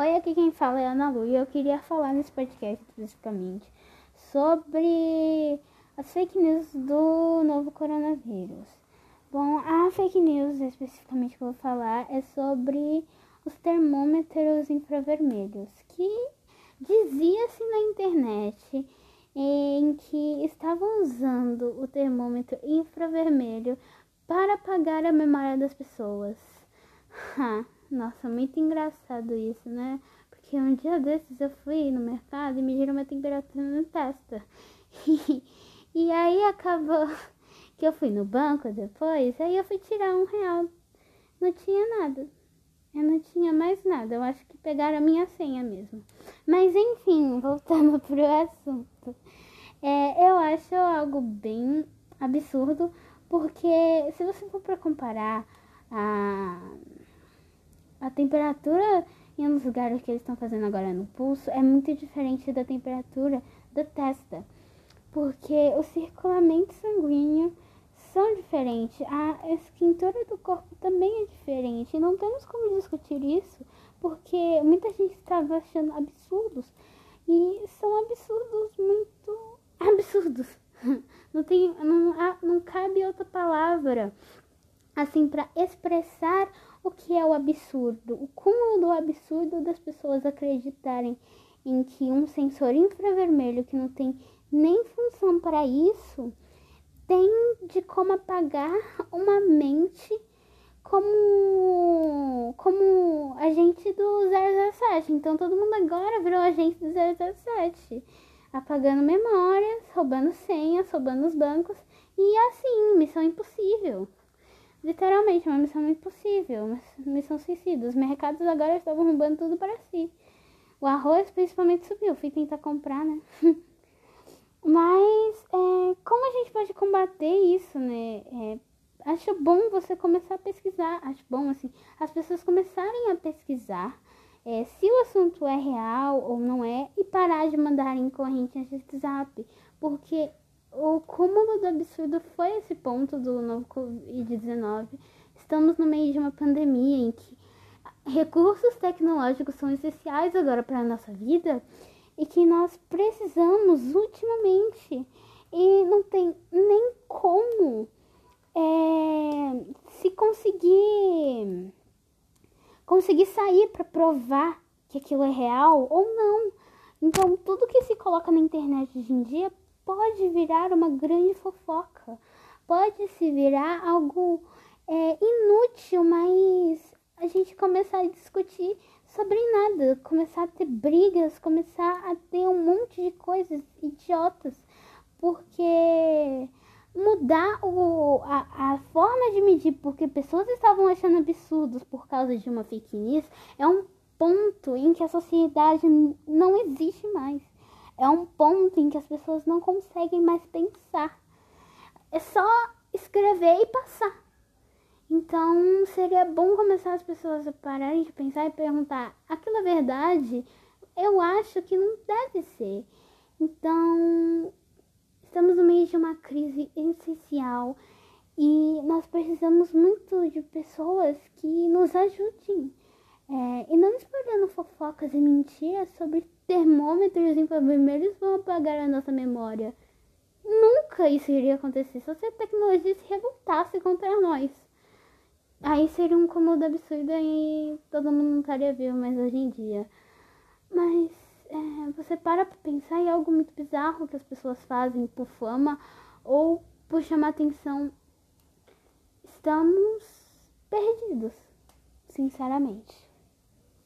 Oi, aqui quem fala é Ana Lu e eu queria falar nesse podcast especificamente sobre as fake news do novo coronavírus. Bom, a fake news especificamente que eu vou falar é sobre os termômetros infravermelhos, que dizia-se na internet em que estavam usando o termômetro infravermelho para apagar a memória das pessoas. Nossa, muito engraçado isso, né? Porque um dia desses eu fui no mercado e me girou uma temperatura na testa. e aí acabou que eu fui no banco depois, aí eu fui tirar um real. Não tinha nada. Eu não tinha mais nada. Eu acho que pegaram a minha senha mesmo. Mas enfim, voltando pro assunto. É, eu acho algo bem absurdo, porque se você for para comparar a a temperatura em um dos que eles estão fazendo agora no pulso é muito diferente da temperatura da testa, porque o circulamento sanguíneo são diferentes, a esquentura do corpo também é diferente. E não temos como discutir isso, porque muita gente estava achando absurdos e são absurdos muito absurdos. Não tem, não, não cabe outra palavra assim para expressar o que é o absurdo, o cúmulo do absurdo das pessoas acreditarem em que um sensor infravermelho que não tem nem função para isso tem de como apagar uma mente como como agente do 007. Então todo mundo agora virou agente do 007, apagando memórias, roubando senhas, roubando os bancos e assim, missão impossível. Literalmente, uma missão impossível, uma missão suicida. Os mercados agora estavam roubando tudo para si. O arroz principalmente subiu, fui tentar comprar, né? Mas é, como a gente pode combater isso, né? É, acho bom você começar a pesquisar. Acho bom, assim, as pessoas começarem a pesquisar é, se o assunto é real ou não é e parar de mandar em correntes de WhatsApp. Porque o cúmulo do absurdo foi esse ponto do novo Covid-19. Estamos no meio de uma pandemia em que recursos tecnológicos são essenciais agora para a nossa vida e que nós precisamos ultimamente. E não tem nem como é, se conseguir conseguir sair para provar que aquilo é real ou não. Então, tudo que se coloca na internet hoje em dia pode virar uma grande fofoca, pode se virar algo é, inútil, mas a gente começar a discutir sobre nada, começar a ter brigas, começar a ter um monte de coisas idiotas, porque mudar o, a, a forma de medir, porque pessoas estavam achando absurdos por causa de uma fake news, é um ponto em que a sociedade não existe mais é um ponto em que as pessoas não conseguem mais pensar. É só escrever e passar. Então seria bom começar as pessoas a pararem de pensar e perguntar: aquilo é verdade? Eu acho que não deve ser. Então estamos no meio de uma crise essencial e nós precisamos muito de pessoas que nos ajudem. É, e não espalhando fofocas e mentiras sobre termômetros infravermelhos vão apagar a nossa memória. Nunca isso iria acontecer se a tecnologia se revoltasse contra nós. Aí seria um cômodo absurdo e todo mundo não estaria vivo mais hoje em dia. Mas é, você para pra pensar em algo muito bizarro que as pessoas fazem por fama ou por chamar atenção. Estamos perdidos, sinceramente.